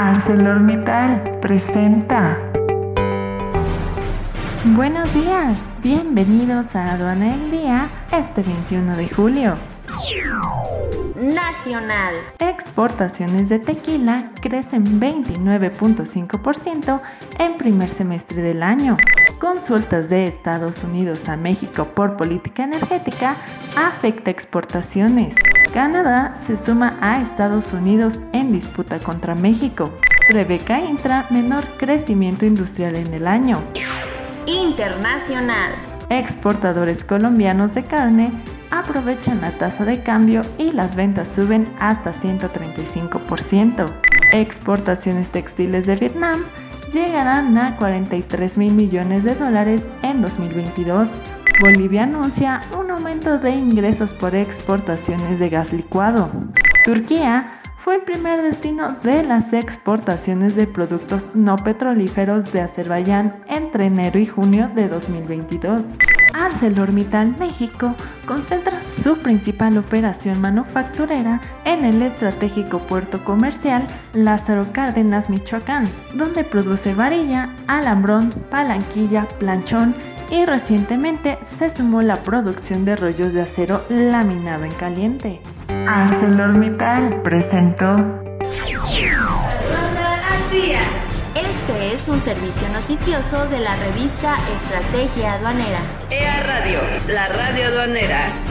ArcelorMittal presenta. Buenos días, bienvenidos a Aduana el Día este 21 de julio. Nacional. Exportaciones de tequila crecen 29.5% en primer semestre del año. Consultas de Estados Unidos a México por política energética afecta exportaciones. Canadá se suma a Estados Unidos en disputa contra México. Rebeca Intra menor crecimiento industrial en el año. Internacional. Exportadores colombianos de carne aprovechan la tasa de cambio y las ventas suben hasta 135%. Exportaciones textiles de Vietnam llegarán a 43 mil millones de dólares en 2022. Bolivia anuncia un aumento de ingresos por exportaciones de gas licuado. Turquía fue el primer destino de las exportaciones de productos no petrolíferos de Azerbaiyán entre enero y junio de 2022. ArcelorMittal México concentra su principal operación manufacturera en el estratégico puerto comercial Lázaro Cárdenas, Michoacán, donde produce varilla, alambrón, palanquilla, planchón y recientemente se sumó la producción de rollos de acero laminado en caliente. ArcelorMittal presentó Este es un servicio noticioso de la revista Estrategia Aduanera. EA Radio, la radio aduanera.